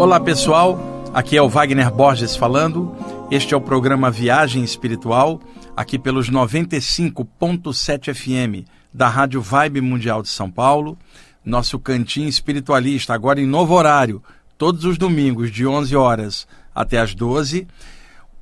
Olá pessoal, aqui é o Wagner Borges falando. Este é o programa Viagem Espiritual, aqui pelos 95.7 FM da Rádio Vibe Mundial de São Paulo. Nosso cantinho espiritualista, agora em novo horário, todos os domingos, de 11 horas até as 12.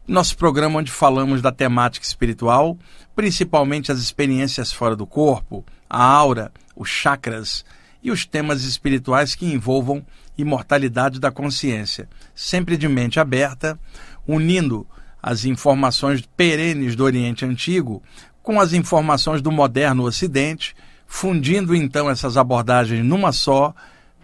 Nosso programa onde falamos da temática espiritual, principalmente as experiências fora do corpo, a aura, os chakras e os temas espirituais que envolvam imortalidade da consciência, sempre de mente aberta, unindo as informações perenes do Oriente Antigo com as informações do moderno Ocidente, fundindo então essas abordagens numa só,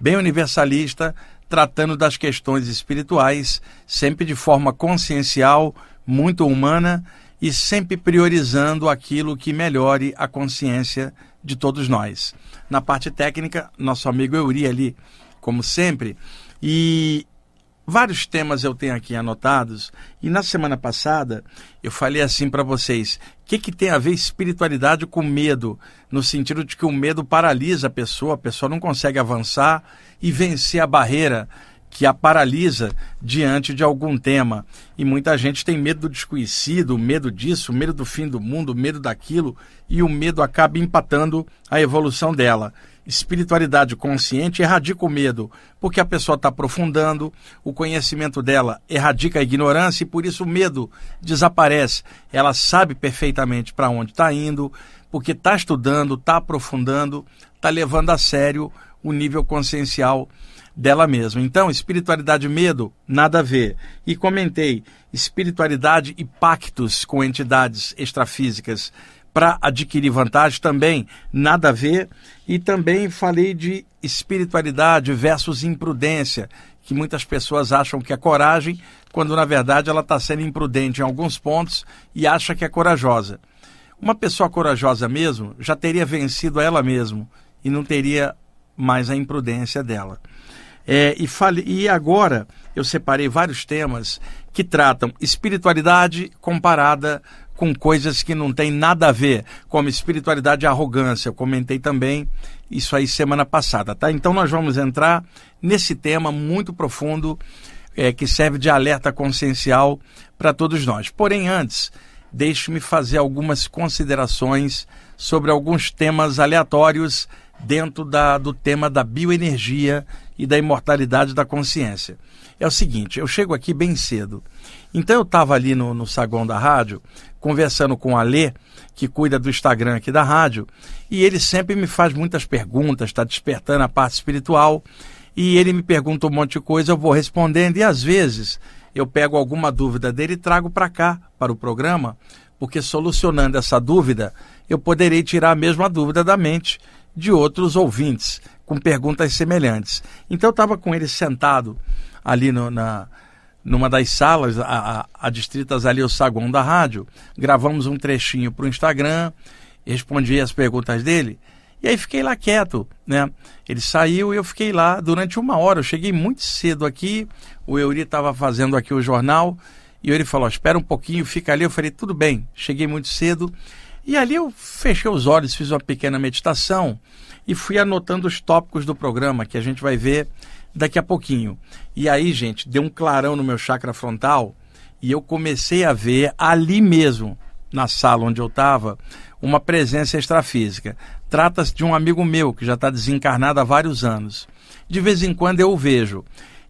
bem universalista, tratando das questões espirituais, sempre de forma consciencial, muito humana e sempre priorizando aquilo que melhore a consciência de todos nós. Na parte técnica, nosso amigo Euri ali, como sempre, e vários temas eu tenho aqui anotados. E na semana passada eu falei assim para vocês: o que, que tem a ver espiritualidade com medo? No sentido de que o medo paralisa a pessoa, a pessoa não consegue avançar e vencer a barreira que a paralisa diante de algum tema. E muita gente tem medo do desconhecido, medo disso, medo do fim do mundo, medo daquilo, e o medo acaba empatando a evolução dela. Espiritualidade consciente erradica o medo, porque a pessoa está aprofundando, o conhecimento dela erradica a ignorância e por isso o medo desaparece. Ela sabe perfeitamente para onde está indo, porque está estudando, está aprofundando, está levando a sério o nível consciencial dela mesma. Então, espiritualidade e medo, nada a ver. E comentei espiritualidade e pactos com entidades extrafísicas para adquirir vantagem também, nada a ver. E também falei de espiritualidade versus imprudência, que muitas pessoas acham que é coragem, quando na verdade ela está sendo imprudente em alguns pontos e acha que é corajosa. Uma pessoa corajosa mesmo já teria vencido a ela mesma e não teria mais a imprudência dela. É, e, fale, e agora eu separei vários temas que tratam espiritualidade comparada com coisas que não tem nada a ver, como espiritualidade e arrogância. Eu comentei também isso aí semana passada, tá? Então nós vamos entrar nesse tema muito profundo é, que serve de alerta consciencial para todos nós. Porém, antes, deixe-me fazer algumas considerações sobre alguns temas aleatórios dentro da, do tema da bioenergia e da imortalidade da consciência. É o seguinte, eu chego aqui bem cedo. Então eu estava ali no, no saguão da rádio, conversando com o Alê, que cuida do Instagram aqui da rádio, e ele sempre me faz muitas perguntas, está despertando a parte espiritual, e ele me pergunta um monte de coisa, eu vou respondendo, e às vezes eu pego alguma dúvida dele e trago para cá, para o programa, porque solucionando essa dúvida, eu poderei tirar a mesma dúvida da mente de outros ouvintes com perguntas semelhantes. Então eu estava com ele sentado ali no, na, numa das salas, a, a, a distritas ali, o saguão da rádio, gravamos um trechinho para o Instagram, respondi as perguntas dele, e aí fiquei lá quieto, né? Ele saiu e eu fiquei lá durante uma hora. Eu cheguei muito cedo aqui, o Euri estava fazendo aqui o jornal, e ele falou: espera um pouquinho, fica ali. Eu falei: tudo bem. Cheguei muito cedo. E ali eu fechei os olhos, fiz uma pequena meditação e fui anotando os tópicos do programa que a gente vai ver daqui a pouquinho. E aí, gente, deu um clarão no meu chakra frontal e eu comecei a ver ali mesmo, na sala onde eu estava, uma presença extrafísica. Trata-se de um amigo meu que já está desencarnado há vários anos. De vez em quando eu o vejo.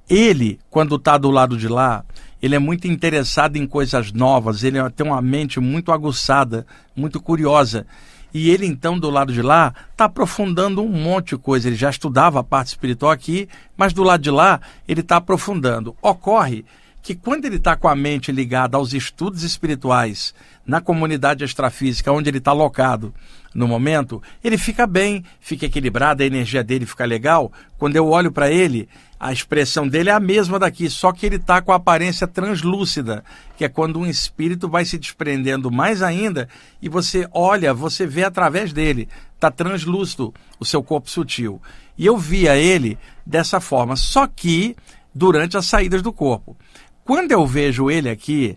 Ele, quando está do lado de lá, ele é muito interessado em coisas novas, ele tem uma mente muito aguçada, muito curiosa. E ele, então, do lado de lá, está aprofundando um monte de coisa. Ele já estudava a parte espiritual aqui, mas do lado de lá, ele está aprofundando. Ocorre que quando ele está com a mente ligada aos estudos espirituais na comunidade extrafísica, onde ele está alocado no momento, ele fica bem, fica equilibrado, a energia dele fica legal. Quando eu olho para ele, a expressão dele é a mesma daqui, só que ele está com a aparência translúcida, que é quando um espírito vai se desprendendo mais ainda e você olha, você vê através dele. Está translúcido o seu corpo sutil. E eu via ele dessa forma, só que durante as saídas do corpo. Quando eu vejo ele aqui,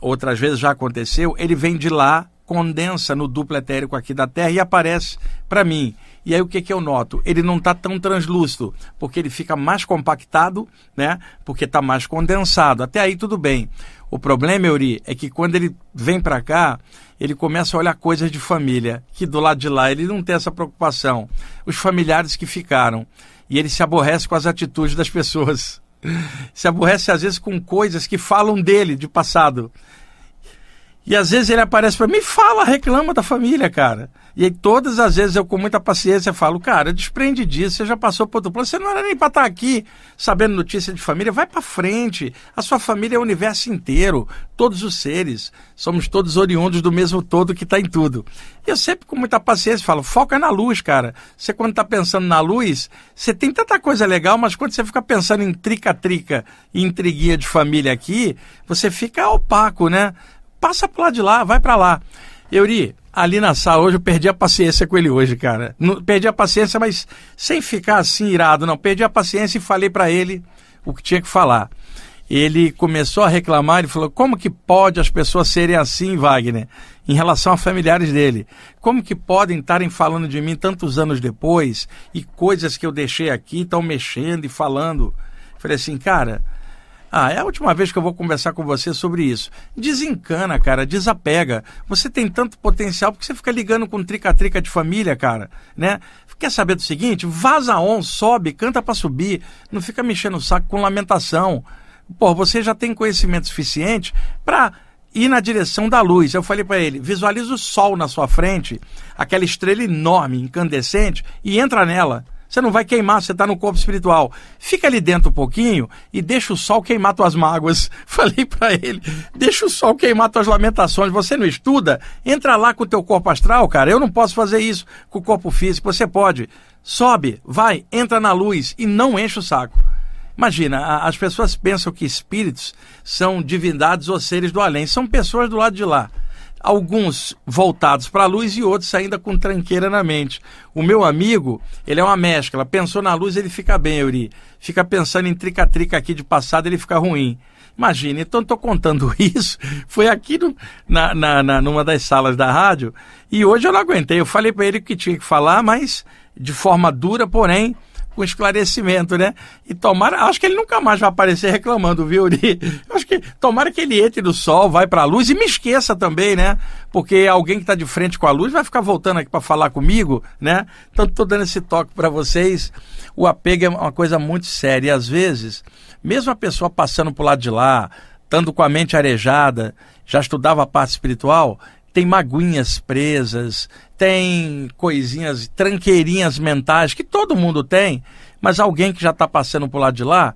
outras vezes já aconteceu, ele vem de lá, condensa no duplo etérico aqui da Terra e aparece para mim. E aí o que, que eu noto? Ele não está tão translúcido, porque ele fica mais compactado, né? Porque está mais condensado. Até aí tudo bem. O problema, Euri, é que quando ele vem para cá, ele começa a olhar coisas de família, que do lado de lá ele não tem essa preocupação. Os familiares que ficaram. E ele se aborrece com as atitudes das pessoas. Se aborrece às vezes com coisas que falam dele de passado. E às vezes ele aparece para mim fala, reclama da família, cara. E aí todas as vezes eu com muita paciência falo, cara, desprende disso, você já passou por outro plano, você não era nem para estar tá aqui sabendo notícia de família, vai para frente. A sua família é o universo inteiro, todos os seres, somos todos oriundos do mesmo todo que está em tudo. E eu sempre com muita paciência falo, foca na luz, cara. Você quando está pensando na luz, você tem tanta coisa legal, mas quando você fica pensando em trica-trica e intriguinha de família aqui, você fica opaco, né? Passa para lá de lá, vai para lá. Euri, ali na sala hoje eu perdi a paciência com ele hoje, cara. Não, perdi a paciência, mas sem ficar assim irado, não. Perdi a paciência e falei para ele o que tinha que falar. Ele começou a reclamar e falou: como que pode as pessoas serem assim, Wagner, em relação a familiares dele? Como que podem estarem falando de mim tantos anos depois e coisas que eu deixei aqui estão mexendo e falando? Falei assim, cara, ah, é a última vez que eu vou conversar com você sobre isso. Desencana, cara, desapega. Você tem tanto potencial porque você fica ligando com trica-trica de família, cara, né? Quer saber do seguinte? Vaza on, sobe, canta para subir. Não fica mexendo o saco com lamentação. Pô, você já tem conhecimento suficiente para ir na direção da luz. Eu falei para ele: visualiza o sol na sua frente, aquela estrela enorme, incandescente, e entra nela. Você não vai queimar, você está no corpo espiritual. Fica ali dentro um pouquinho e deixa o sol queimar tuas mágoas. Falei para ele, deixa o sol queimar tuas lamentações. Você não estuda? Entra lá com o teu corpo astral, cara. Eu não posso fazer isso com o corpo físico. Você pode. Sobe, vai, entra na luz e não enche o saco. Imagina, as pessoas pensam que espíritos são divindades ou seres do além. São pessoas do lado de lá alguns voltados para a luz e outros ainda com tranqueira na mente. O meu amigo, ele é uma mescla, pensou na luz, ele fica bem, Yuri. Fica pensando em trica-trica aqui de passado, ele fica ruim. Imagina, então estou contando isso, foi aqui no, na, na, na, numa das salas da rádio, e hoje eu não aguentei, eu falei para ele que tinha que falar, mas de forma dura, porém com esclarecimento, né? E tomara, acho que ele nunca mais vai aparecer reclamando, viu, Uri? Acho que tomara que ele entre do sol, vai para a luz e me esqueça também, né? Porque alguém que está de frente com a luz vai ficar voltando aqui para falar comigo, né? Então estou dando esse toque para vocês. O apego é uma coisa muito séria e às vezes, mesmo a pessoa passando por lado de lá, estando com a mente arejada, já estudava a parte espiritual, tem maguinhas presas, tem coisinhas, tranqueirinhas mentais que todo mundo tem, mas alguém que já está passando por lado de lá,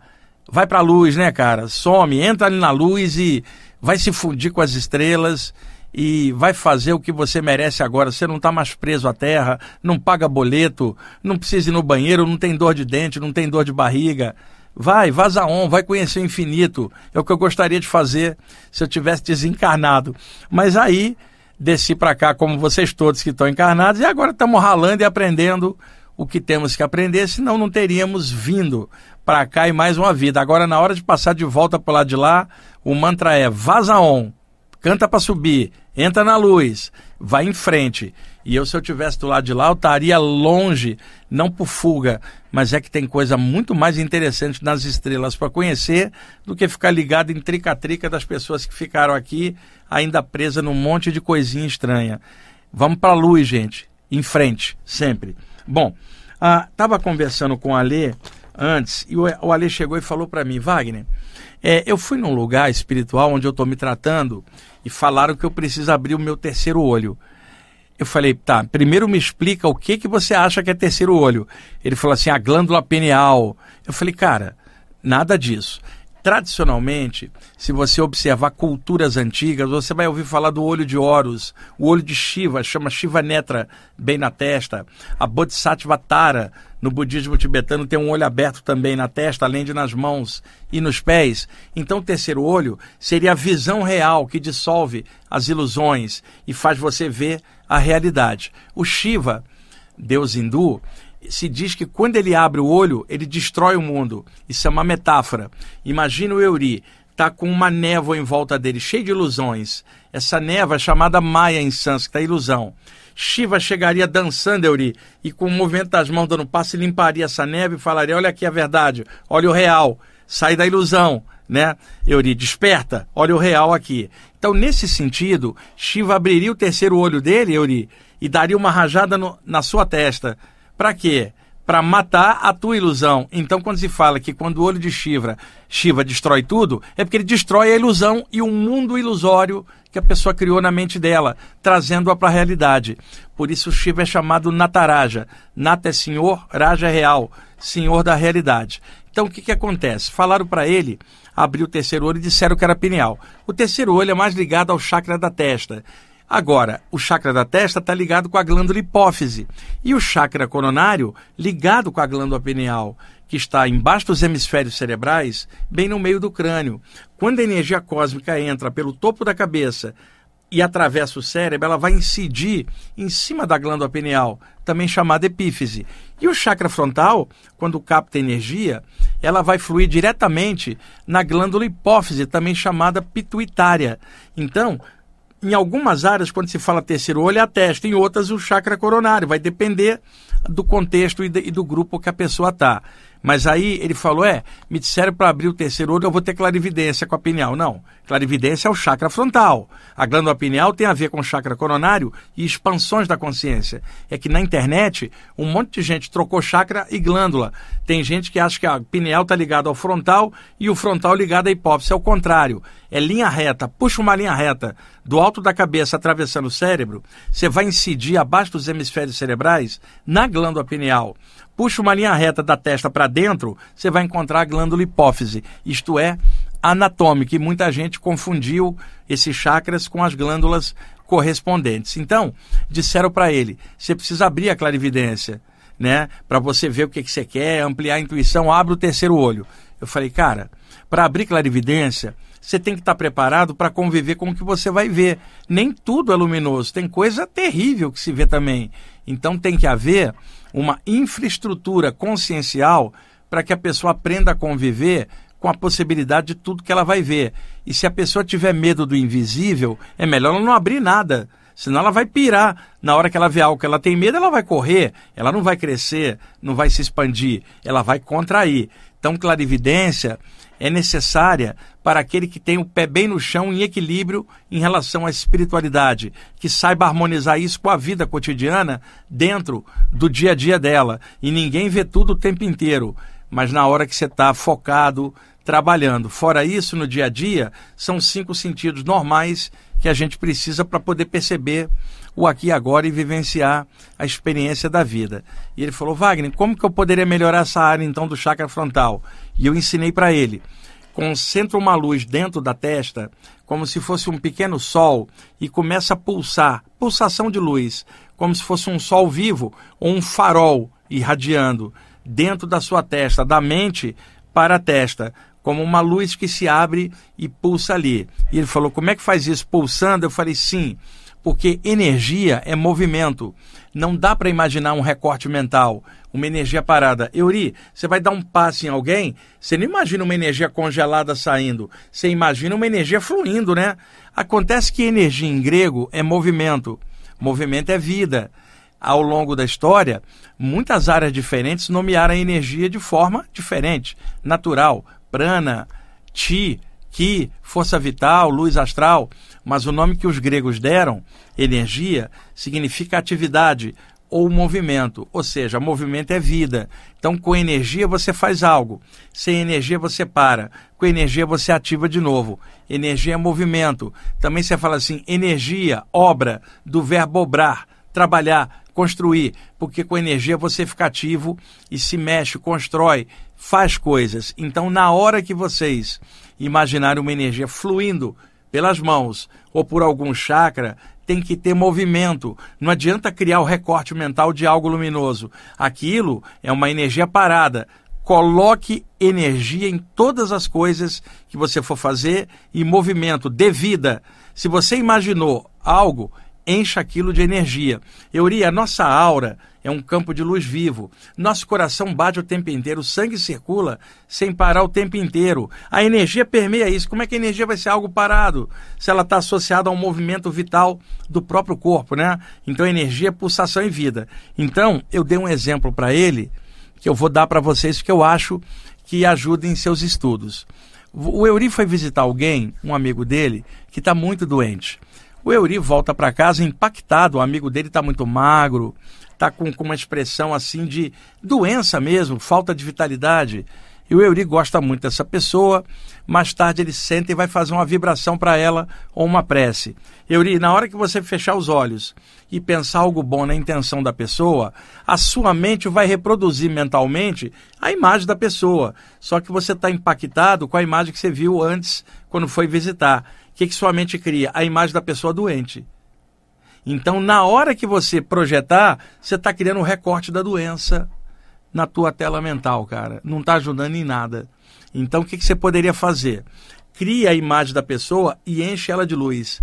vai para a luz, né, cara? Some, entra ali na luz e vai se fundir com as estrelas e vai fazer o que você merece agora. Você não está mais preso à terra, não paga boleto, não precisa ir no banheiro, não tem dor de dente, não tem dor de barriga. Vai, vaza on, vai conhecer o infinito. É o que eu gostaria de fazer se eu tivesse desencarnado. Mas aí desci para cá como vocês todos que estão encarnados e agora estamos ralando e aprendendo o que temos que aprender, senão não teríamos vindo para cá e mais uma vida. Agora, na hora de passar de volta para lado de lá, o mantra é vaza on, canta para subir, entra na luz, vai em frente. E eu, se eu tivesse do lado de lá, eu estaria longe, não por fuga, mas é que tem coisa muito mais interessante nas estrelas para conhecer do que ficar ligado em trica-trica das pessoas que ficaram aqui ainda presa num monte de coisinha estranha. Vamos para a luz, gente. Em frente, sempre. Bom, estava ah, conversando com o Alê antes e o, Alê chegou e falou para mim, Wagner, é, eu fui num lugar espiritual onde eu estou me tratando e falaram que eu preciso abrir o meu terceiro olho. Eu falei, tá, primeiro me explica o que, que você acha que é terceiro olho. Ele falou assim, a glândula pineal. Eu falei, cara, nada disso. Tradicionalmente, se você observar culturas antigas, você vai ouvir falar do olho de Horus, o olho de Shiva, chama Shiva Netra, bem na testa. A Bodhisattva Tara, no budismo tibetano, tem um olho aberto também na testa, além de nas mãos e nos pés. Então, o terceiro olho seria a visão real que dissolve as ilusões e faz você ver a realidade. O Shiva, deus hindu, se diz que quando ele abre o olho, ele destrói o mundo. Isso é uma metáfora. Imagina o Euri, está com uma névoa em volta dele, cheia de ilusões. Essa névoa é chamada Maya em sânscrito, ilusão. Shiva chegaria dançando, Euri, e com o movimento das mãos dando passo, limparia essa neve e falaria: Olha aqui a verdade, olha o real, sai da ilusão, né? Euri, desperta, olha o real aqui. Então, nesse sentido, Shiva abriria o terceiro olho dele, Euri, e daria uma rajada no, na sua testa. Para quê? Para matar a tua ilusão. Então, quando se fala que quando o olho de Shiva, Shiva destrói tudo, é porque ele destrói a ilusão e o mundo ilusório que a pessoa criou na mente dela, trazendo-a para a realidade. Por isso, Shiva é chamado Nataraja. Nata é senhor, Raja é real, senhor da realidade. Então, o que, que acontece? Falaram para ele abrir o terceiro olho e disseram que era pineal. O terceiro olho é mais ligado ao chakra da testa. Agora, o chakra da testa está ligado com a glândula hipófise e o chakra coronário ligado com a glândula pineal, que está embaixo dos hemisférios cerebrais, bem no meio do crânio. Quando a energia cósmica entra pelo topo da cabeça e atravessa o cérebro, ela vai incidir em cima da glândula pineal, também chamada epífise. E o chakra frontal, quando capta energia, ela vai fluir diretamente na glândula hipófise, também chamada pituitária. Então, em algumas áreas, quando se fala terceiro olho, é a testa, em outras, o chakra coronário. Vai depender do contexto e, do grupo que a pessoa está. Mas aí ele falou: é, me disseram para abrir o terceiro olho, eu vou ter clarividência com a pineal. Não, clarividência é o chakra frontal. A glândula pineal tem a ver com o chakra coronário e expansões da consciência. É que na internet, um monte de gente trocou chakra e glândula. Tem gente que acha que a pineal está ligada ao frontal e o frontal ligado à hipófise. É o contrário. É linha reta. Puxa uma linha reta do alto da cabeça atravessando o cérebro, você vai incidir abaixo dos hemisférios cerebrais na glândula pineal puxa uma linha reta da testa para dentro, você vai encontrar a glândula hipófise, isto é, anatômica, e muita gente confundiu esses chakras com as glândulas correspondentes. Então, disseram para ele: você precisa abrir a clarividência, né, para você ver o que, que você quer, ampliar a intuição, abre o terceiro olho. Eu falei, cara, para abrir clarividência, você tem que estar tá preparado para conviver com o que você vai ver. Nem tudo é luminoso, tem coisa terrível que se vê também. Então tem que haver uma infraestrutura consciencial para que a pessoa aprenda a conviver com a possibilidade de tudo que ela vai ver. E se a pessoa tiver medo do invisível, é melhor ela não abrir nada. Senão ela vai pirar. Na hora que ela vê algo que ela tem medo, ela vai correr, ela não vai crescer, não vai se expandir, ela vai contrair. Então, clarividência é necessária para aquele que tem o pé bem no chão, em equilíbrio em relação à espiritualidade, que saiba harmonizar isso com a vida cotidiana dentro do dia a dia dela. E ninguém vê tudo o tempo inteiro, mas na hora que você está focado, trabalhando. Fora isso, no dia a dia, são cinco sentidos normais que a gente precisa para poder perceber o aqui e agora e vivenciar a experiência da vida. E ele falou: Wagner, como que eu poderia melhorar essa área então do chakra frontal? E eu ensinei para ele. Concentra uma luz dentro da testa, como se fosse um pequeno sol, e começa a pulsar pulsação de luz, como se fosse um sol vivo ou um farol irradiando dentro da sua testa, da mente para a testa, como uma luz que se abre e pulsa ali. E ele falou: Como é que faz isso? Pulsando? Eu falei: Sim porque energia é movimento. Não dá para imaginar um recorte mental, uma energia parada. Euri, você vai dar um passe em alguém, você não imagina uma energia congelada saindo, você imagina uma energia fluindo, né? Acontece que energia em grego é movimento. Movimento é vida. Ao longo da história, muitas áreas diferentes nomearam a energia de forma diferente, natural, prana, chi, ki, força vital, luz astral mas o nome que os gregos deram, energia, significa atividade ou movimento, ou seja, movimento é vida. Então, com energia você faz algo, sem energia você para, com energia você ativa de novo. Energia é movimento. Também você fala assim, energia, obra, do verbo obrar, trabalhar, construir, porque com energia você fica ativo e se mexe, constrói, faz coisas. Então, na hora que vocês imaginarem uma energia fluindo pelas mãos ou por algum chakra, tem que ter movimento. Não adianta criar o recorte mental de algo luminoso. Aquilo é uma energia parada. Coloque energia em todas as coisas que você for fazer e movimento, dê vida. Se você imaginou algo, encha aquilo de energia. Euri, a nossa aura é um campo de luz vivo. Nosso coração bate o tempo inteiro, o sangue circula sem parar o tempo inteiro. A energia permeia isso. Como é que a energia vai ser algo parado? Se ela está associada a um movimento vital do próprio corpo, né? Então, energia é pulsação e vida. Então, eu dei um exemplo para ele, que eu vou dar para vocês, que eu acho que ajuda em seus estudos. O Euri foi visitar alguém, um amigo dele, que está muito doente. O Euri volta para casa impactado, o amigo dele está muito magro, está com, com uma expressão assim de doença mesmo, falta de vitalidade. E o Euri gosta muito dessa pessoa. Mais tarde ele senta e vai fazer uma vibração para ela ou uma prece. Euri, na hora que você fechar os olhos e pensar algo bom na intenção da pessoa, a sua mente vai reproduzir mentalmente a imagem da pessoa. Só que você está impactado com a imagem que você viu antes quando foi visitar. Que, que sua mente cria? A imagem da pessoa doente. Então, na hora que você projetar, você está criando um recorte da doença na tua tela mental, cara. Não está ajudando em nada. Então, o que, que você poderia fazer? Cria a imagem da pessoa e enche ela de luz.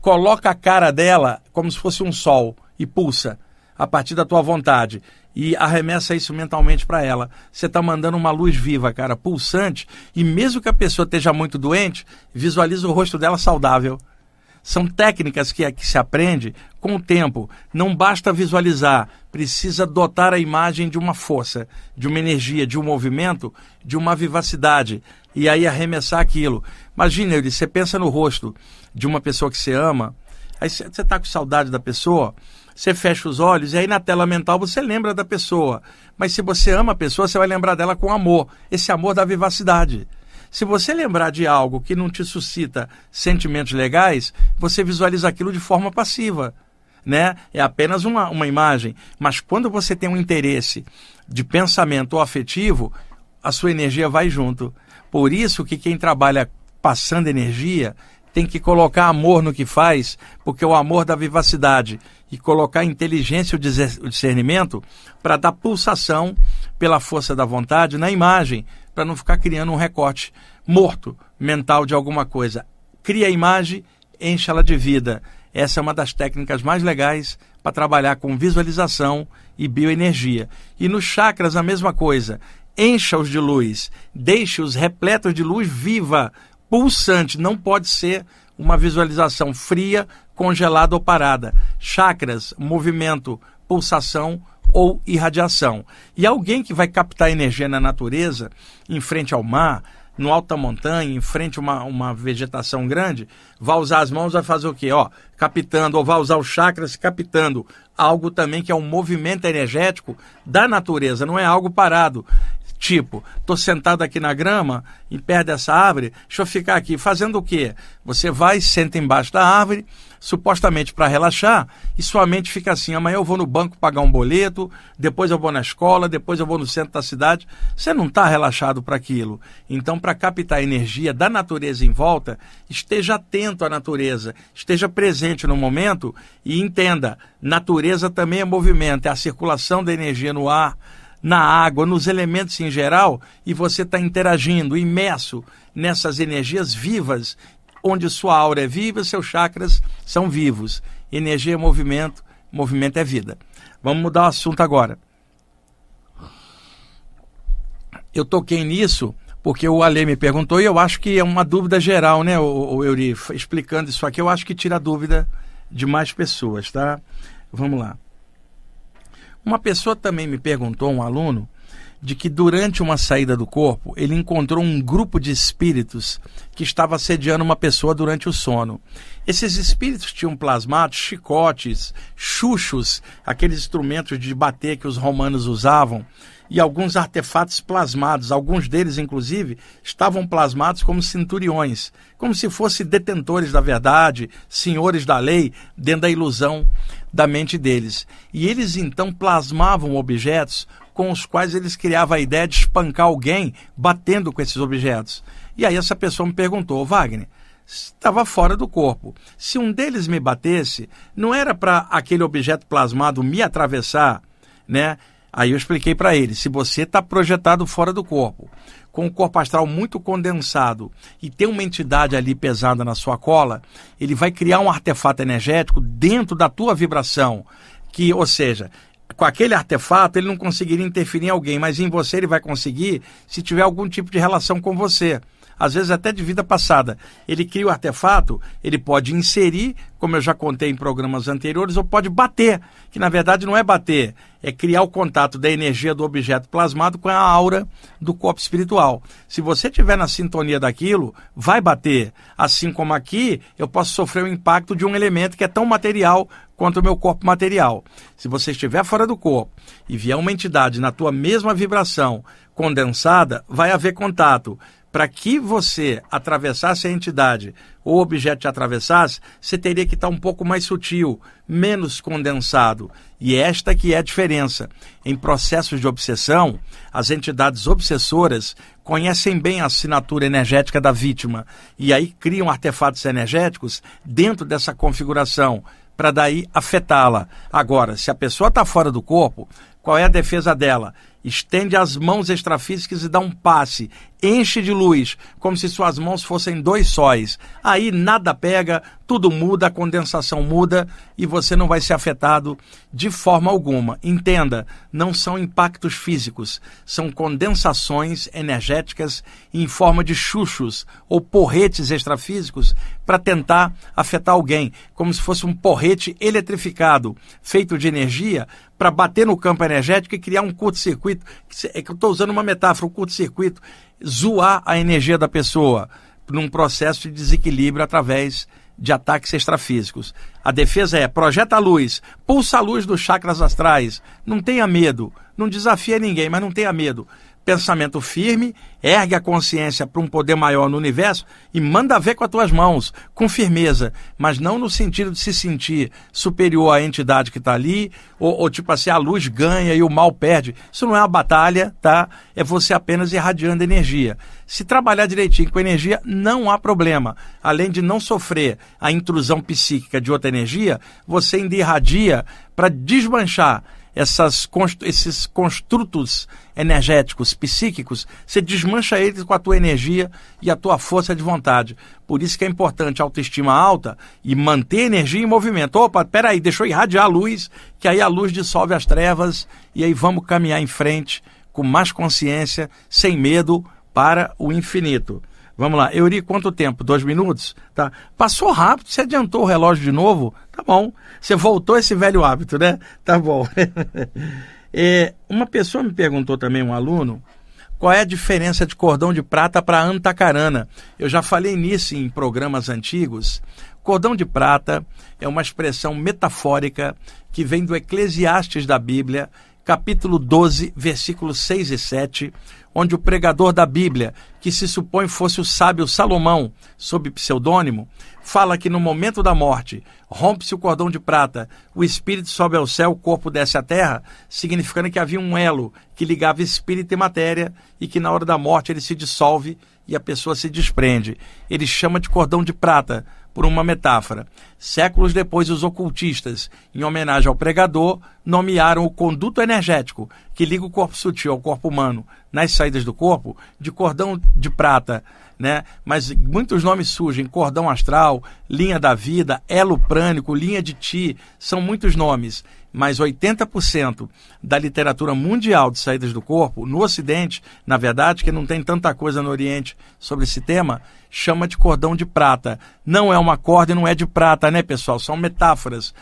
Coloca a cara dela como se fosse um sol e pulsa a partir da tua vontade e arremessa isso mentalmente para ela. Você está mandando uma luz viva, cara, pulsante, e mesmo que a pessoa esteja muito doente, visualiza o rosto dela saudável. São técnicas que, que se aprende com o tempo. Não basta visualizar, precisa dotar a imagem de uma força, de uma energia, de um movimento, de uma vivacidade. E aí arremessar aquilo. Imagina, você pensa no rosto de uma pessoa que você ama, aí você está com saudade da pessoa, você fecha os olhos e aí na tela mental você lembra da pessoa. Mas se você ama a pessoa, você vai lembrar dela com amor. Esse amor da vivacidade. Se você lembrar de algo que não te suscita sentimentos legais, você visualiza aquilo de forma passiva. Né? É apenas uma, uma imagem. Mas quando você tem um interesse de pensamento ou afetivo, a sua energia vai junto. Por isso que quem trabalha passando energia tem que colocar amor no que faz, porque o amor dá vivacidade e colocar inteligência e o discernimento para dar pulsação pela força da vontade na imagem, para não ficar criando um recorte morto mental de alguma coisa. Cria a imagem, enche ela de vida. Essa é uma das técnicas mais legais para trabalhar com visualização e bioenergia. E nos chakras a mesma coisa. Encha-os de luz, deixe-os repletos de luz viva, pulsante. Não pode ser uma visualização fria, congelada ou parada. Chakras, movimento, pulsação, ou irradiação. E alguém que vai captar energia na natureza, em frente ao mar, no alto da montanha, em frente a uma, uma vegetação grande, vai usar as mãos, vai fazer o quê? Ó, captando, ou vai usar os chakras captando algo também que é um movimento energético da natureza, não é algo parado. Tipo, estou sentado aqui na grama, em perto dessa árvore, deixa eu ficar aqui. Fazendo o quê? Você vai, senta embaixo da árvore, supostamente para relaxar, e sua mente fica assim: amanhã eu vou no banco pagar um boleto, depois eu vou na escola, depois eu vou no centro da cidade. Você não está relaxado para aquilo. Então, para captar a energia da natureza em volta, esteja atento à natureza, esteja presente no momento e entenda: natureza também é movimento, é a circulação da energia no ar na água, nos elementos em geral, e você está interagindo, imerso nessas energias vivas, onde sua aura é viva, seus chakras são vivos. Energia é movimento, movimento é vida. Vamos mudar o assunto agora. Eu toquei nisso porque o Ale me perguntou e eu acho que é uma dúvida geral, né, o, o? Explicando isso aqui, eu acho que tira a dúvida de mais pessoas, tá? Vamos lá. Uma pessoa também me perguntou, um aluno, de que durante uma saída do corpo ele encontrou um grupo de espíritos que estava assediando uma pessoa durante o sono. Esses espíritos tinham plasmados chicotes, chuchos, aqueles instrumentos de bater que os romanos usavam, e alguns artefatos plasmados, alguns deles, inclusive, estavam plasmados como centuriões, como se fossem detentores da verdade, senhores da lei, dentro da ilusão da mente deles. E eles então plasmavam objetos com os quais eles criavam a ideia de espancar alguém batendo com esses objetos. E aí essa pessoa me perguntou, Wagner, estava fora do corpo. Se um deles me batesse, não era para aquele objeto plasmado me atravessar, né? Aí eu expliquei para ele: se você está projetado fora do corpo, com o corpo astral muito condensado e tem uma entidade ali pesada na sua cola, ele vai criar um artefato energético dentro da tua vibração, que, ou seja, com aquele artefato ele não conseguiria interferir em alguém, mas em você ele vai conseguir se tiver algum tipo de relação com você às vezes até de vida passada. Ele cria o artefato, ele pode inserir, como eu já contei em programas anteriores, ou pode bater, que na verdade não é bater, é criar o contato da energia do objeto plasmado com a aura do corpo espiritual. Se você estiver na sintonia daquilo, vai bater. Assim como aqui, eu posso sofrer o impacto de um elemento que é tão material quanto o meu corpo material. Se você estiver fora do corpo e vier uma entidade na tua mesma vibração condensada, vai haver contato para que você atravessasse a entidade ou o objeto te atravessasse, você teria que estar um pouco mais sutil, menos condensado. E esta que é a diferença. Em processos de obsessão, as entidades obsessoras conhecem bem a assinatura energética da vítima e aí criam artefatos energéticos dentro dessa configuração para daí afetá-la. Agora, se a pessoa está fora do corpo, qual é a defesa dela? Estende as mãos extrafísicas e dá um passe. Enche de luz, como se suas mãos fossem dois sóis. Aí nada pega, tudo muda, a condensação muda e você não vai ser afetado de forma alguma. Entenda, não são impactos físicos, são condensações energéticas em forma de chuchos ou porretes extrafísicos para tentar afetar alguém, como se fosse um porrete eletrificado, feito de energia, para bater no campo energético e criar um curto-circuito. É que eu estou usando uma metáfora, um curto-circuito, zoar a energia da pessoa num processo de desequilíbrio através de ataques extrafísicos. A defesa é projeta a luz, pulsa a luz dos chakras astrais, não tenha medo, não desafia ninguém, mas não tenha medo pensamento firme, ergue a consciência para um poder maior no universo e manda ver com as tuas mãos, com firmeza, mas não no sentido de se sentir superior à entidade que está ali, ou, ou, tipo assim, a luz ganha e o mal perde. Isso não é uma batalha, tá? É você apenas irradiando energia. Se trabalhar direitinho com energia, não há problema. Além de não sofrer a intrusão psíquica de outra energia, você ainda irradia para desmanchar essas, esses construtos energéticos, psíquicos, você desmancha eles com a tua energia e a tua força de vontade. Por isso que é importante autoestima alta e manter energia em movimento. Opa, peraí, deixa eu irradiar a luz, que aí a luz dissolve as trevas e aí vamos caminhar em frente com mais consciência, sem medo, para o infinito. Vamos lá, Euri, quanto tempo? Dois minutos? Tá. Passou rápido, você adiantou o relógio de novo? Tá bom. Você voltou esse velho hábito, né? Tá bom. é, uma pessoa me perguntou também, um aluno, qual é a diferença de cordão de prata para antacarana? Eu já falei nisso em programas antigos. Cordão de prata é uma expressão metafórica que vem do Eclesiastes da Bíblia, capítulo 12, versículos 6 e 7, onde o pregador da Bíblia, que se supõe fosse o sábio Salomão, sob pseudônimo, fala que no momento da morte rompe-se o cordão de prata, o espírito sobe ao céu, o corpo desce à terra, significando que havia um elo que ligava espírito e matéria e que na hora da morte ele se dissolve e a pessoa se desprende. Ele chama de cordão de prata, por uma metáfora. Séculos depois, os ocultistas, em homenagem ao pregador, nomearam o conduto energético que liga o corpo sutil ao corpo humano nas saídas do corpo de cordão de prata, né? Mas muitos nomes surgem: cordão astral, linha da vida, elo prânico, linha de ti, são muitos nomes mas 80% da literatura mundial de saídas do corpo, no Ocidente, na verdade, que não tem tanta coisa no Oriente sobre esse tema, chama de cordão de prata. Não é uma corda e não é de prata, né, pessoal? São metáforas.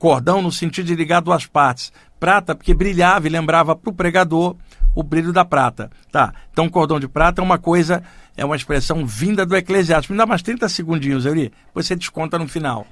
Cordão no sentido de ligar duas partes. Prata, porque brilhava e lembrava para o pregador o brilho da prata. Tá, então cordão de prata é uma coisa, é uma expressão vinda do Eclesiástico. Me dá mais 30 segundinhos, Euri, você desconta no final.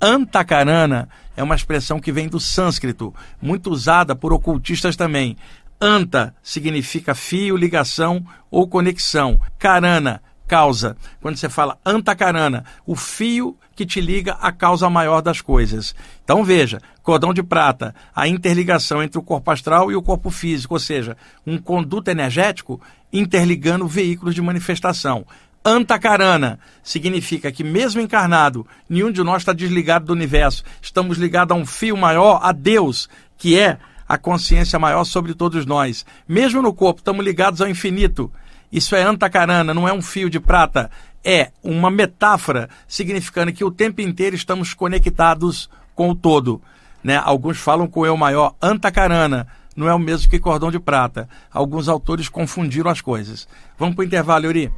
Antacarana é uma expressão que vem do sânscrito, muito usada por ocultistas também. Anta significa fio, ligação ou conexão. Carana, causa. Quando você fala antacarana, o fio que te liga à causa maior das coisas. Então veja, cordão de prata, a interligação entre o corpo astral e o corpo físico, ou seja, um conduto energético interligando veículos de manifestação. Antacarana significa que, mesmo encarnado, nenhum de nós está desligado do universo. Estamos ligados a um fio maior, a Deus, que é a consciência maior sobre todos nós. Mesmo no corpo, estamos ligados ao infinito. Isso é antacarana, não é um fio de prata. É uma metáfora significando que o tempo inteiro estamos conectados com o todo. Né? Alguns falam com o eu maior, antacarana, não é o mesmo que cordão de prata. Alguns autores confundiram as coisas. Vamos para o intervalo, Yuri?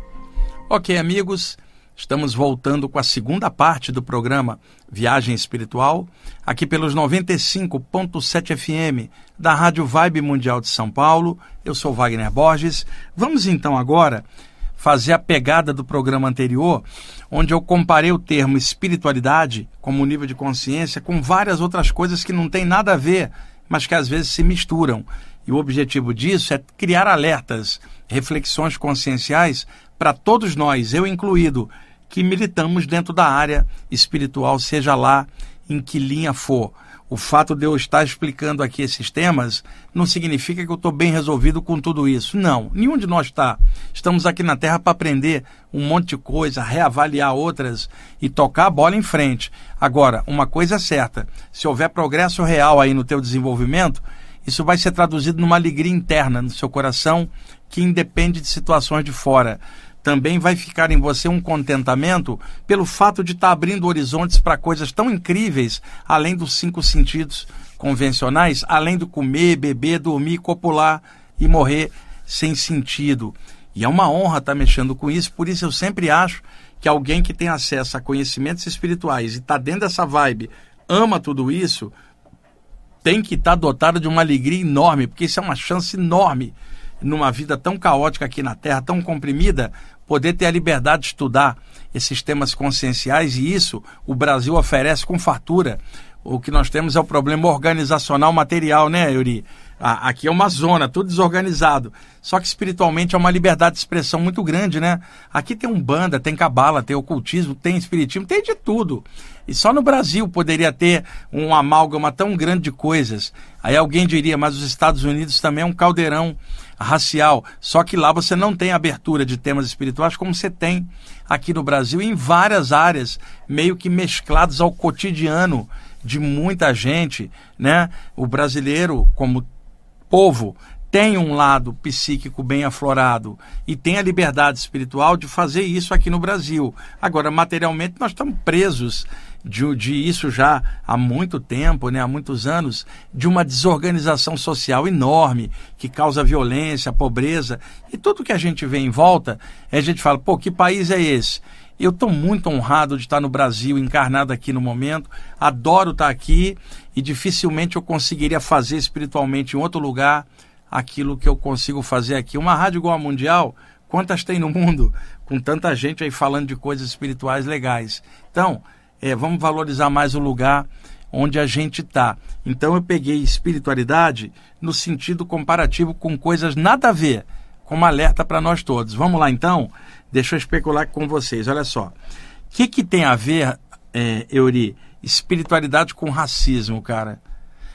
Ok, amigos, estamos voltando com a segunda parte do programa Viagem Espiritual, aqui pelos 95.7 FM da Rádio Vibe Mundial de São Paulo. Eu sou Wagner Borges. Vamos então agora fazer a pegada do programa anterior, onde eu comparei o termo espiritualidade como nível de consciência com várias outras coisas que não têm nada a ver, mas que às vezes se misturam. E o objetivo disso é criar alertas, reflexões conscienciais para todos nós, eu incluído, que militamos dentro da área espiritual, seja lá em que linha for. O fato de eu estar explicando aqui esses temas não significa que eu estou bem resolvido com tudo isso. Não, nenhum de nós está. Estamos aqui na Terra para aprender um monte de coisa, reavaliar outras e tocar a bola em frente. Agora, uma coisa é certa: se houver progresso real aí no teu desenvolvimento, isso vai ser traduzido numa alegria interna no seu coração que independe de situações de fora também vai ficar em você um contentamento pelo fato de estar tá abrindo horizontes para coisas tão incríveis, além dos cinco sentidos convencionais, além do comer, beber, dormir, copular e morrer sem sentido. E é uma honra estar tá mexendo com isso, por isso eu sempre acho que alguém que tem acesso a conhecimentos espirituais e está dentro dessa vibe, ama tudo isso, tem que estar tá dotado de uma alegria enorme, porque isso é uma chance enorme numa vida tão caótica aqui na Terra, tão comprimida, poder ter a liberdade de estudar esses temas conscienciais e isso o Brasil oferece com fartura. O que nós temos é o problema organizacional material, né, Yuri? Aqui é uma zona, tudo desorganizado. Só que espiritualmente é uma liberdade de expressão muito grande, né? Aqui tem umbanda, tem cabala, tem ocultismo, tem espiritismo, tem de tudo. E só no Brasil poderia ter um amálgama tão grande de coisas. Aí alguém diria, mas os Estados Unidos também é um caldeirão racial. Só que lá você não tem abertura de temas espirituais como você tem aqui no Brasil em várias áreas, meio que mesclados ao cotidiano de muita gente, né? O brasileiro, como povo, tem um lado psíquico bem aflorado e tem a liberdade espiritual de fazer isso aqui no Brasil. Agora, materialmente, nós estamos presos de, de isso já há muito tempo, né, há muitos anos, de uma desorganização social enorme que causa violência, pobreza e tudo que a gente vê em volta, a gente fala, pô, que país é esse? Eu estou muito honrado de estar no Brasil, encarnado aqui no momento. Adoro estar aqui e dificilmente eu conseguiria fazer espiritualmente em outro lugar aquilo que eu consigo fazer aqui. Uma rádio igual a Mundial, quantas tem no mundo? Com tanta gente aí falando de coisas espirituais legais. Então, é, vamos valorizar mais o lugar onde a gente está. Então eu peguei espiritualidade no sentido comparativo com coisas nada a ver, como alerta para nós todos. Vamos lá então? Deixa eu especular com vocês. Olha só. O que, que tem a ver, é, Euri, espiritualidade com racismo, cara?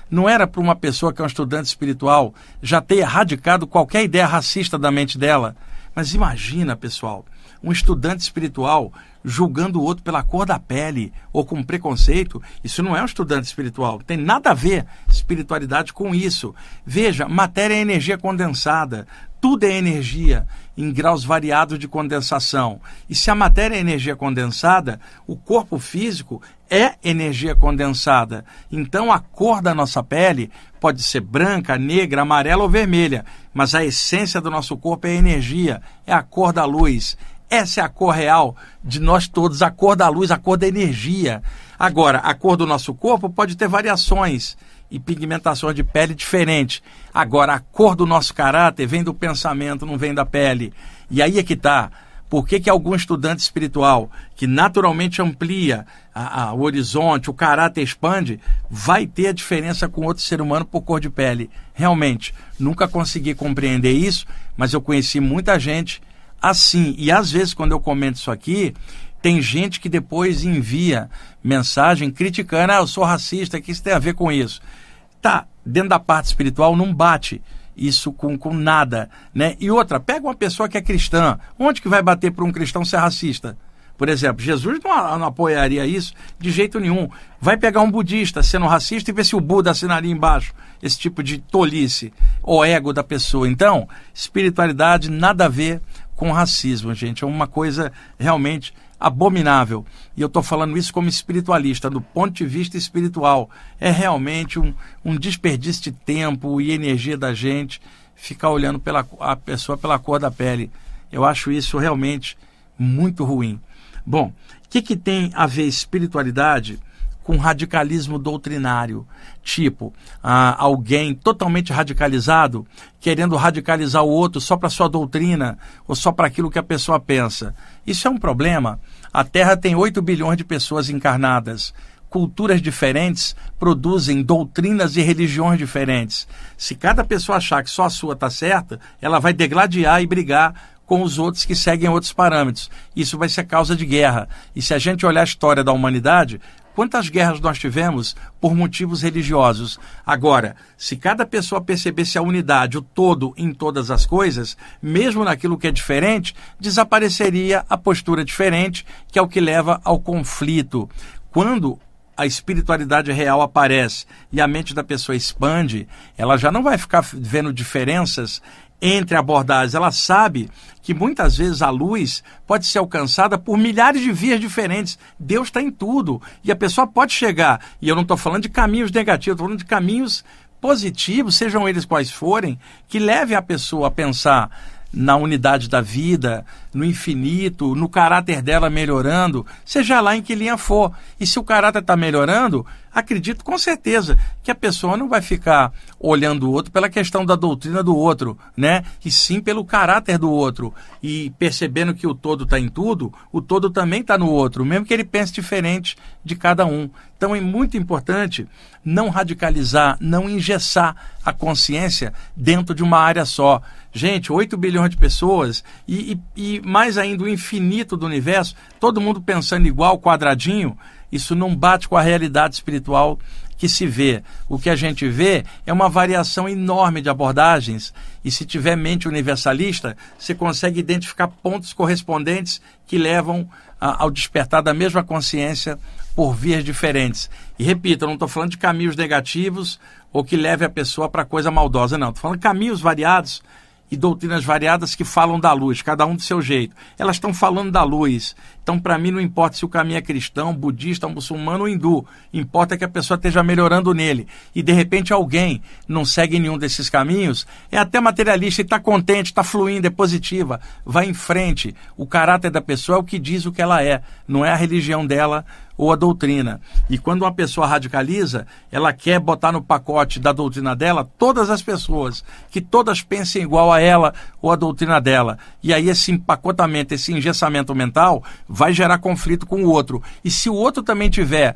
Não era para uma pessoa que é um estudante espiritual já ter erradicado qualquer ideia racista da mente dela. Mas imagina, pessoal, um estudante espiritual julgando o outro pela cor da pele ou com preconceito, isso não é um estudante espiritual. Tem nada a ver espiritualidade com isso. Veja, matéria é energia condensada. Tudo é energia em graus variados de condensação. E se a matéria é energia condensada, o corpo físico é energia condensada. Então a cor da nossa pele pode ser branca, negra, amarela ou vermelha, mas a essência do nosso corpo é energia, é a cor da luz. Essa é a cor real de nós todos, a cor da luz, a cor da energia. Agora, a cor do nosso corpo pode ter variações e pigmentações de pele diferentes. Agora, a cor do nosso caráter vem do pensamento, não vem da pele. E aí é que está. Por que, que algum estudante espiritual, que naturalmente amplia a, a, o horizonte, o caráter expande, vai ter a diferença com outro ser humano por cor de pele? Realmente, nunca consegui compreender isso, mas eu conheci muita gente assim. E às vezes, quando eu comento isso aqui, tem gente que depois envia mensagem criticando: ah, eu sou racista, o que isso tem a ver com isso? Tá, dentro da parte espiritual não bate isso com, com nada, né? E outra, pega uma pessoa que é cristã, onde que vai bater para um cristão ser racista? Por exemplo, Jesus não, não, apoiaria isso de jeito nenhum. Vai pegar um budista sendo racista e ver se o Buda assinaria embaixo esse tipo de tolice ou ego da pessoa. Então, espiritualidade nada a ver com racismo, gente. É uma coisa realmente abominável. E eu estou falando isso como espiritualista, do ponto de vista espiritual. É realmente um, um desperdício de tempo e energia da gente ficar olhando pela, a pessoa pela cor da pele. Eu acho isso realmente muito ruim. Bom, o que, que tem a ver espiritualidade com radicalismo doutrinário? Tipo, ah, alguém totalmente radicalizado querendo radicalizar o outro só para sua doutrina ou só para aquilo que a pessoa pensa. Isso é um problema. A Terra tem 8 bilhões de pessoas encarnadas culturas diferentes produzem doutrinas e religiões diferentes. Se cada pessoa achar que só a sua está certa, ela vai degladiar e brigar com os outros que seguem outros parâmetros. Isso vai ser causa de guerra. E se a gente olhar a história da humanidade, quantas guerras nós tivemos por motivos religiosos? Agora, se cada pessoa percebesse a unidade, o todo em todas as coisas, mesmo naquilo que é diferente, desapareceria a postura diferente, que é o que leva ao conflito. Quando a espiritualidade real aparece e a mente da pessoa expande, ela já não vai ficar vendo diferenças entre abordagens. Ela sabe que muitas vezes a luz pode ser alcançada por milhares de vias diferentes. Deus está em tudo. E a pessoa pode chegar, e eu não estou falando de caminhos negativos, estou falando de caminhos positivos, sejam eles quais forem, que levem a pessoa a pensar na unidade da vida, no infinito, no caráter dela melhorando, seja lá em que linha for. E se o caráter está melhorando, acredito com certeza que a pessoa não vai ficar olhando o outro pela questão da doutrina do outro, né? E sim pelo caráter do outro. E percebendo que o todo está em tudo, o todo também está no outro, mesmo que ele pense diferente de cada um. Então é muito importante não radicalizar, não engessar a consciência dentro de uma área só. Gente, 8 bilhões de pessoas e, e, e mais ainda o infinito do universo, todo mundo pensando igual, quadradinho, isso não bate com a realidade espiritual que se vê. O que a gente vê é uma variação enorme de abordagens, e se tiver mente universalista, você consegue identificar pontos correspondentes que levam a, ao despertar da mesma consciência por vias diferentes. E repito, eu não estou falando de caminhos negativos ou que leve a pessoa para coisa maldosa, não. Estou falando de caminhos variados e doutrinas variadas que falam da luz, cada um do seu jeito. Elas estão falando da luz. Então, para mim, não importa se o caminho é cristão, budista, muçulmano ou hindu. Importa que a pessoa esteja melhorando nele. E, de repente, alguém não segue nenhum desses caminhos, é até materialista e está contente, está fluindo, é positiva. Vai em frente. O caráter da pessoa é o que diz o que ela é. Não é a religião dela ou a doutrina. E quando uma pessoa radicaliza, ela quer botar no pacote da doutrina dela todas as pessoas, que todas pensem igual a ela ou a doutrina dela. E aí esse empacotamento, esse engessamento mental vai gerar conflito com o outro. E se o outro também tiver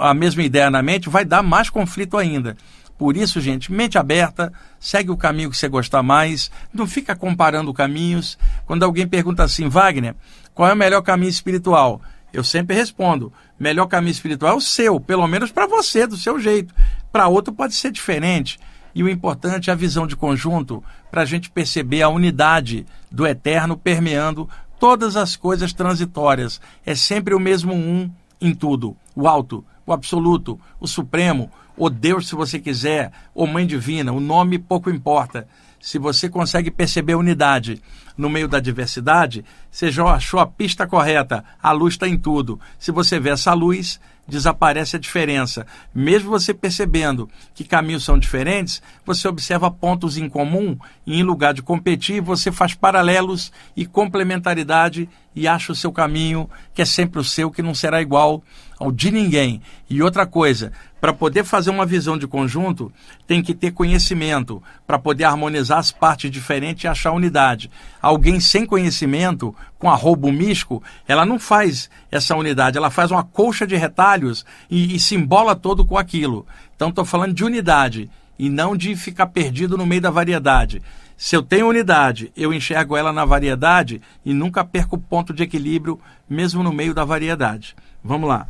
a mesma ideia na mente, vai dar mais conflito ainda. Por isso, gente, mente aberta, segue o caminho que você gostar mais, não fica comparando caminhos. Quando alguém pergunta assim, Wagner, qual é o melhor caminho espiritual? Eu sempre respondo: melhor caminho espiritual é o seu, pelo menos para você, do seu jeito. Para outro pode ser diferente. E o importante é a visão de conjunto para a gente perceber a unidade do eterno permeando todas as coisas transitórias. É sempre o mesmo um em tudo: o alto, o absoluto, o supremo, o Deus, se você quiser, ou Mãe Divina, o nome pouco importa. Se você consegue perceber unidade no meio da diversidade, você já achou a pista correta. A luz está em tudo. Se você vê essa luz, desaparece a diferença. Mesmo você percebendo que caminhos são diferentes, você observa pontos em comum e em lugar de competir, você faz paralelos e complementaridade e acha o seu caminho, que é sempre o seu, que não será igual ao de ninguém. E outra coisa, para poder fazer uma visão de conjunto, tem que ter conhecimento, para poder harmonizar as partes diferentes e achar unidade. Alguém sem conhecimento, com arrobo místico, ela não faz essa unidade, ela faz uma colcha de retalhos e, e se embola todo com aquilo. Então estou falando de unidade e não de ficar perdido no meio da variedade. Se eu tenho unidade, eu enxergo ela na variedade e nunca perco o ponto de equilíbrio, mesmo no meio da variedade. Vamos lá.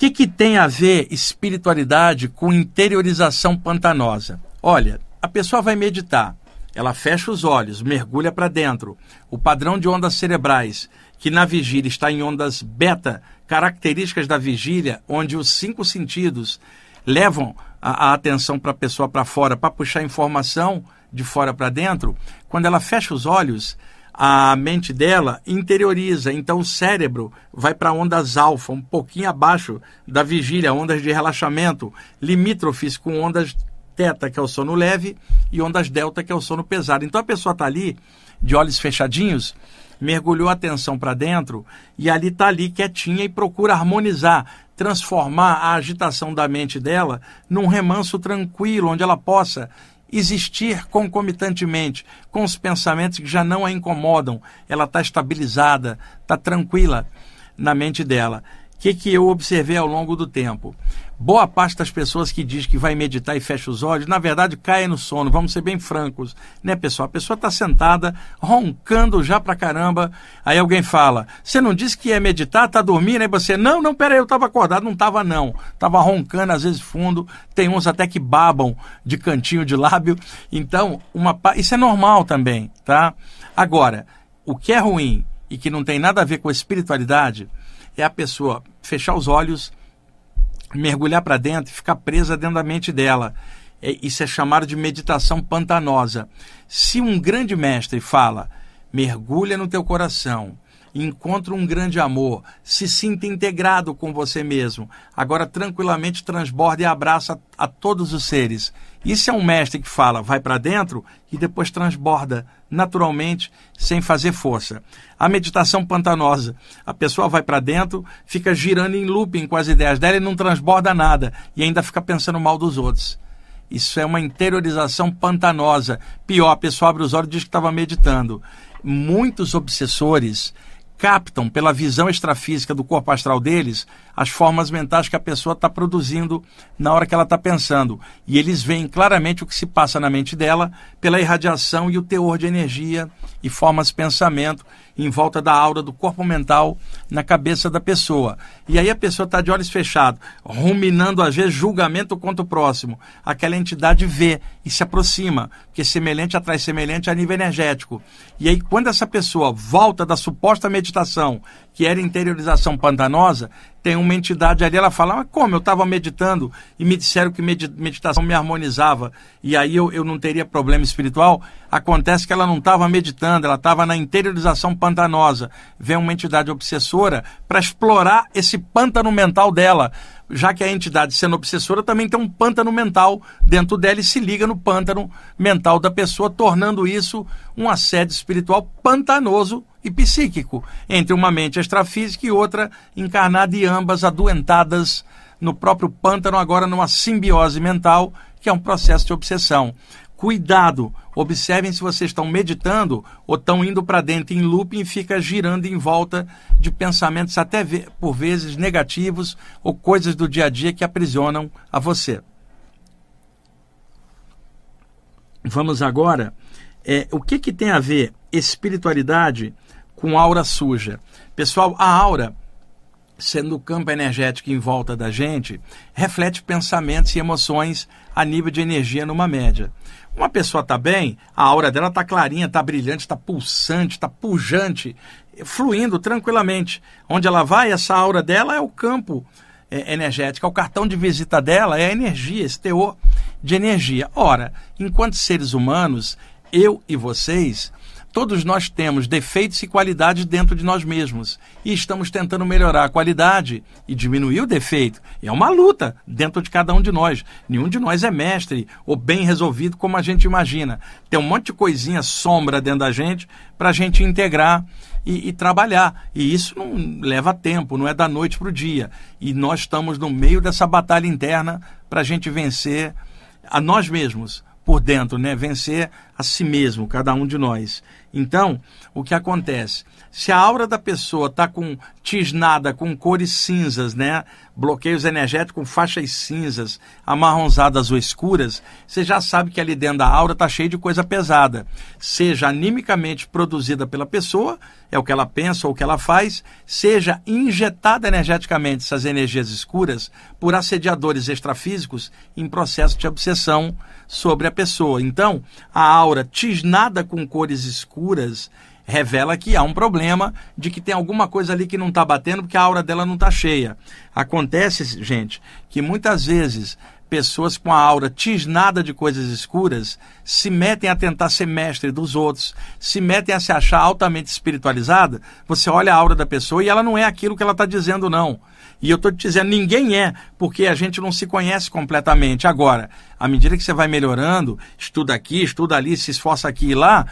Que, que tem a ver espiritualidade com interiorização pantanosa? Olha, a pessoa vai meditar, ela fecha os olhos, mergulha para dentro. O padrão de ondas cerebrais, que na vigília está em ondas beta, características da vigília, onde os cinco sentidos levam a, a atenção para a pessoa para fora, para puxar informação de fora para dentro, quando ela fecha os olhos, a mente dela interioriza. Então o cérebro vai para ondas alfa, um pouquinho abaixo da vigília, ondas de relaxamento, limítrofes com ondas teta, que é o sono leve, e ondas delta, que é o sono pesado. Então a pessoa está ali, de olhos fechadinhos, mergulhou a atenção para dentro e ali está ali quietinha e procura harmonizar, transformar a agitação da mente dela num remanso tranquilo, onde ela possa existir concomitantemente com os pensamentos que já não a incomodam. Ela está estabilizada, está tranquila na mente dela. O que, que eu observei ao longo do tempo? Boa parte das pessoas que diz que vai meditar e fecha os olhos, na verdade cai no sono. Vamos ser bem francos, né, pessoal? A pessoa está sentada, roncando já pra caramba. Aí alguém fala: Você não disse que ia meditar, tá dormindo? Aí você: Não, não, peraí, eu estava acordado. Não estava, não. Estava roncando, às vezes fundo. Tem uns até que babam de cantinho de lábio. Então, uma, isso é normal também, tá? Agora, o que é ruim e que não tem nada a ver com espiritualidade é a pessoa fechar os olhos mergulhar para dentro e ficar presa dentro da mente dela. É, isso é chamado de meditação pantanosa. Se um grande mestre fala, mergulha no teu coração, encontra um grande amor, se sinta integrado com você mesmo. Agora tranquilamente transborda e abraça a, a todos os seres. Isso é um mestre que fala, vai para dentro e depois transborda naturalmente, sem fazer força. A meditação pantanosa, a pessoa vai para dentro, fica girando em looping com as ideias dela e não transborda nada e ainda fica pensando mal dos outros. Isso é uma interiorização pantanosa. Pior, a pessoa abre os olhos e diz que estava meditando. Muitos obsessores captam pela visão extrafísica do corpo astral deles as formas mentais que a pessoa está produzindo na hora que ela está pensando. E eles veem claramente o que se passa na mente dela pela irradiação e o teor de energia e formas de pensamento em volta da aura do corpo mental na cabeça da pessoa. E aí a pessoa está de olhos fechados, ruminando às vezes julgamento contra o próximo. Aquela entidade vê e se aproxima, porque semelhante atrai semelhante a nível energético. E aí quando essa pessoa volta da suposta meditação, que era interiorização pantanosa, tem uma entidade ali, ela fala, mas como? Eu estava meditando e me disseram que meditação me harmonizava e aí eu, eu não teria problema espiritual. Acontece que ela não estava meditando, ela estava na interiorização pantanosa. Vem uma entidade obsessora para explorar esse pântano mental dela, já que a entidade, sendo obsessora, também tem um pântano mental dentro dela e se liga no pântano mental da pessoa, tornando isso um assédio espiritual pantanoso e psíquico, entre uma mente extrafísica e outra encarnada e ambas adoentadas no próprio pântano, agora numa simbiose mental, que é um processo de obsessão. Cuidado, observem se vocês estão meditando ou estão indo para dentro em looping e fica girando em volta de pensamentos até por vezes negativos ou coisas do dia a dia que aprisionam a você. Vamos agora, é, o que, que tem a ver espiritualidade com aura suja. Pessoal, a aura, sendo o campo energético em volta da gente, reflete pensamentos e emoções a nível de energia numa média. Uma pessoa está bem, a aura dela está clarinha, está brilhante, está pulsante, está pujante, fluindo tranquilamente. Onde ela vai, essa aura dela é o campo é, energético, é o cartão de visita dela é a energia, esse teor de energia. Ora, enquanto seres humanos, eu e vocês Todos nós temos defeitos e qualidades dentro de nós mesmos e estamos tentando melhorar a qualidade e diminuir o defeito. é uma luta dentro de cada um de nós. Nenhum de nós é mestre ou bem resolvido como a gente imagina. Tem um monte de coisinha sombra dentro da gente para a gente integrar e, e, trabalhar. E isso não leva tempo, não é da noite para o dia. E nós estamos no meio dessa batalha interna para a gente vencer a nós mesmos por dentro, né? Vencer a si mesmo, cada um de nós. Então, o que acontece? Se a aura da pessoa está com tisnada com cores cinzas, né? Bloqueios energéticos com faixas cinzas, amarronzadas ou escuras, você já sabe que ali dentro da aura está cheio de coisa pesada. Seja animicamente produzida pela pessoa, é o que ela pensa ou o que ela faz, seja injetada energeticamente essas energias escuras por assediadores extrafísicos em processo de obsessão sobre a pessoa. Então, a aura tisnada com cores escuras revela que há um problema de que tem alguma coisa ali que não está batendo porque a aura dela não está cheia. Acontece, gente, que muitas vezes pessoas com a aura tisnada de coisas escuras se metem a tentar ser mestre dos outros, se metem a se achar altamente espiritualizada. Você olha a aura da pessoa e ela não é aquilo que ela está dizendo, não. E eu estou te dizendo, ninguém é, porque a gente não se conhece completamente. Agora, à medida que você vai melhorando, estuda aqui, estuda ali, se esforça aqui e lá,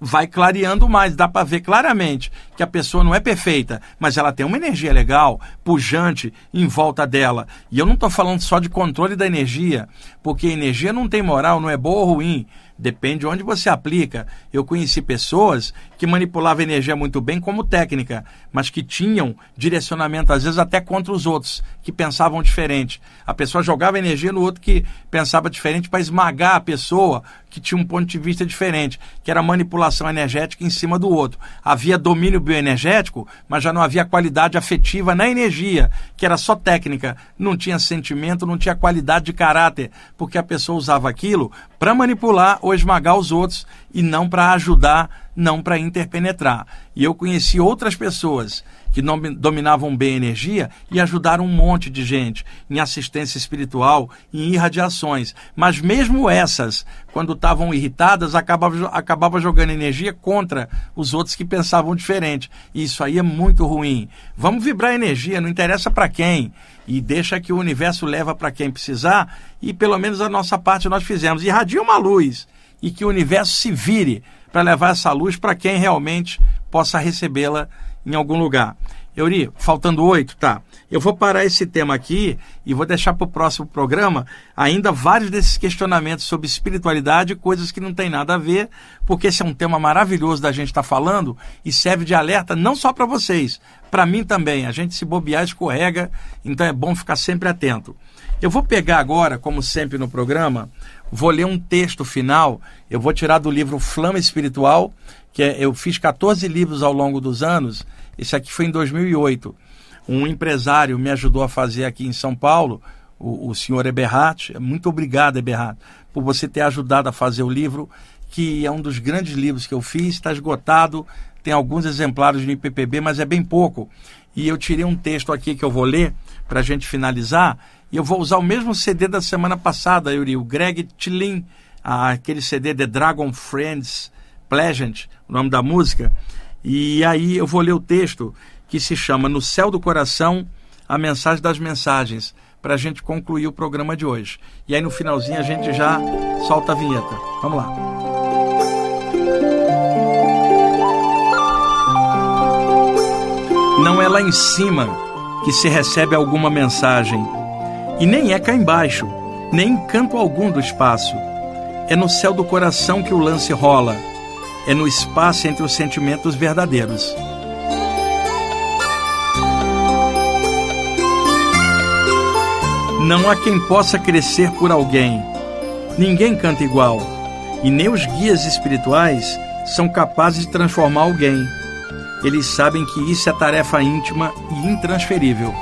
vai clareando mais. Dá para ver claramente que a pessoa não é perfeita, mas ela tem uma energia legal, pujante em volta dela. E eu não estou falando só de controle da energia, porque energia não tem moral, não é boa ou ruim. Depende de onde você aplica. Eu conheci pessoas que manipulavam energia muito bem como técnica, mas que tinham direcionamento, às vezes até contra os outros, que pensavam diferente. A pessoa jogava energia no outro que pensava diferente para esmagar a pessoa que tinha um ponto de vista diferente, que era manipulação energética em cima do outro. Havia domínio bioenergético, mas já não havia qualidade afetiva na energia, que era só técnica, não tinha sentimento, não tinha qualidade de caráter, porque a pessoa usava aquilo para manipular ou esmagar os outros e não para ajudar, não para interpenetrar. E eu conheci outras pessoas que dominavam bem a energia e ajudaram um monte de gente em assistência espiritual, em irradiações. Mas mesmo essas, quando estavam irritadas, acabavam acabava jogando energia contra os outros que pensavam diferente. E isso aí é muito ruim. Vamos vibrar energia, não interessa para quem. E deixa que o universo leva para quem precisar. E pelo menos a nossa parte nós fizemos. Irradia uma luz e que o universo se vire para levar essa luz para quem realmente possa recebê-la em algum lugar. Euri, faltando oito, tá. Eu vou parar esse tema aqui e vou deixar para o próximo programa ainda vários desses questionamentos sobre espiritualidade, coisas que não tem nada a ver, porque esse é um tema maravilhoso da gente estar tá falando e serve de alerta não só para vocês, para mim também. A gente se bobear escorrega, então é bom ficar sempre atento. Eu vou pegar agora, como sempre no programa, vou ler um texto final. Eu vou tirar do livro Flama Espiritual, que é, eu fiz 14 livros ao longo dos anos. Esse aqui foi em 2008. Um empresário me ajudou a fazer aqui em São Paulo, o, o senhor Eberhardt. Muito obrigado, Eberhardt, por você ter ajudado a fazer o livro, que é um dos grandes livros que eu fiz. Está esgotado, tem alguns exemplares no IPPB, mas é bem pouco. E eu tirei um texto aqui que eu vou ler para a gente finalizar e eu vou usar o mesmo CD da semana passada, Yuri, o Greg Tillin, aquele CD The Dragon Friends Pleasant, o nome da música. E aí eu vou ler o texto que se chama No Céu do Coração, a mensagem das mensagens, para a gente concluir o programa de hoje. E aí no finalzinho a gente já solta a vinheta. Vamos lá. Não é lá em cima que se recebe alguma mensagem e nem é cá embaixo, nem em canto algum do espaço. É no céu do coração que o lance rola. É no espaço entre os sentimentos verdadeiros. Não há quem possa crescer por alguém. Ninguém canta igual. E nem os guias espirituais são capazes de transformar alguém. Eles sabem que isso é tarefa íntima e intransferível.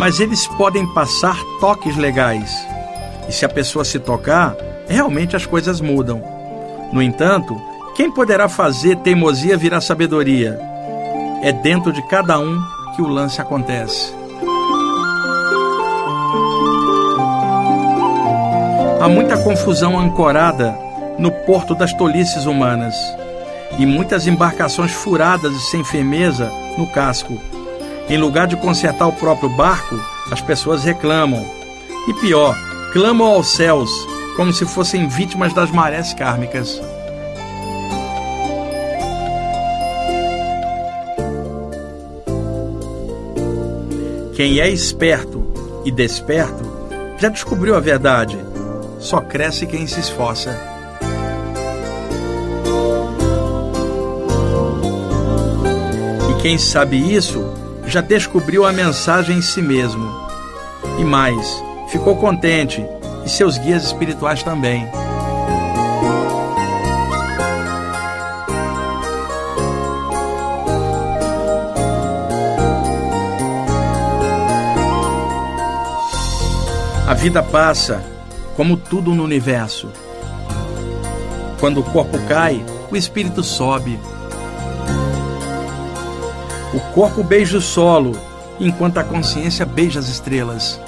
Mas eles podem passar toques legais. E se a pessoa se tocar, realmente as coisas mudam. No entanto, quem poderá fazer teimosia virar sabedoria? É dentro de cada um que o lance acontece. Há muita confusão ancorada no porto das tolices humanas e muitas embarcações furadas e sem firmeza no casco em lugar de consertar o próprio barco, as pessoas reclamam. E pior, clamam aos céus, como se fossem vítimas das marés kármicas. Quem é esperto e desperto já descobriu a verdade. Só cresce quem se esforça. E quem sabe isso já descobriu a mensagem em si mesmo. E mais, ficou contente, e seus guias espirituais também. A vida passa, como tudo no universo. Quando o corpo cai, o espírito sobe. Corpo beija o solo, enquanto a consciência beija as estrelas.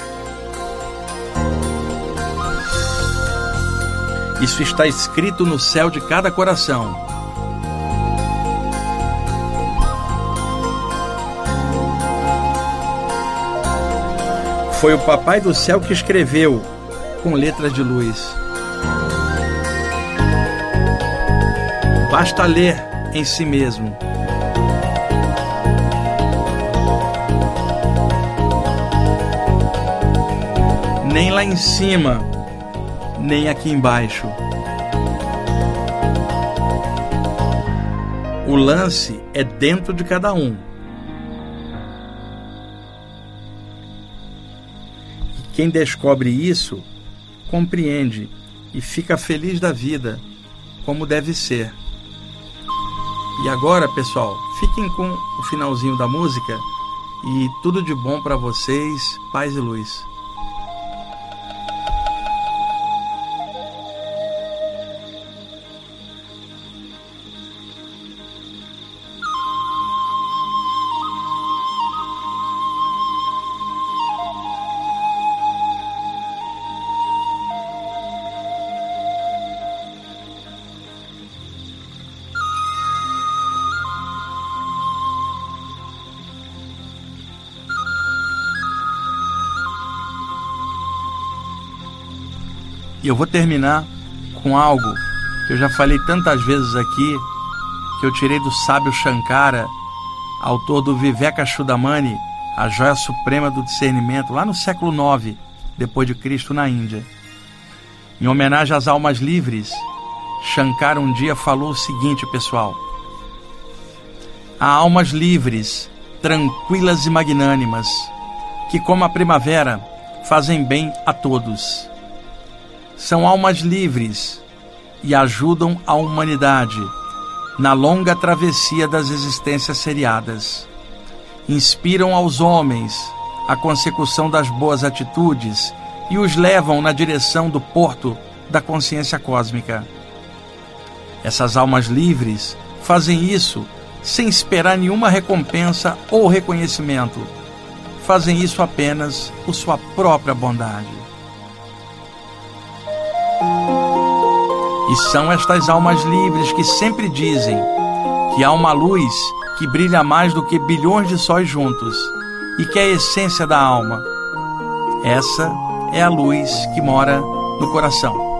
Isso está escrito no céu de cada coração. Foi o Papai do Céu que escreveu, com letras de luz. Basta ler em si mesmo. Nem lá em cima, nem aqui embaixo. O lance é dentro de cada um. Quem descobre isso, compreende e fica feliz da vida, como deve ser. E agora, pessoal, fiquem com o finalzinho da música e tudo de bom para vocês, paz e luz. E eu vou terminar com algo que eu já falei tantas vezes aqui, que eu tirei do sábio Shankara, autor do Viveka Chudamani, a joia suprema do discernimento, lá no século IX, depois de Cristo, na Índia. Em homenagem às almas livres, Shankara um dia falou o seguinte, pessoal: Há almas livres, tranquilas e magnânimas, que, como a primavera, fazem bem a todos são almas livres e ajudam a humanidade na longa travessia das existências seriadas. Inspiram aos homens a consecução das boas atitudes e os levam na direção do porto da consciência cósmica. Essas almas livres fazem isso sem esperar nenhuma recompensa ou reconhecimento. Fazem isso apenas por sua própria bondade. E são estas almas livres que sempre dizem que há uma luz que brilha mais do que bilhões de sóis juntos e que é a essência da alma. Essa é a luz que mora no coração.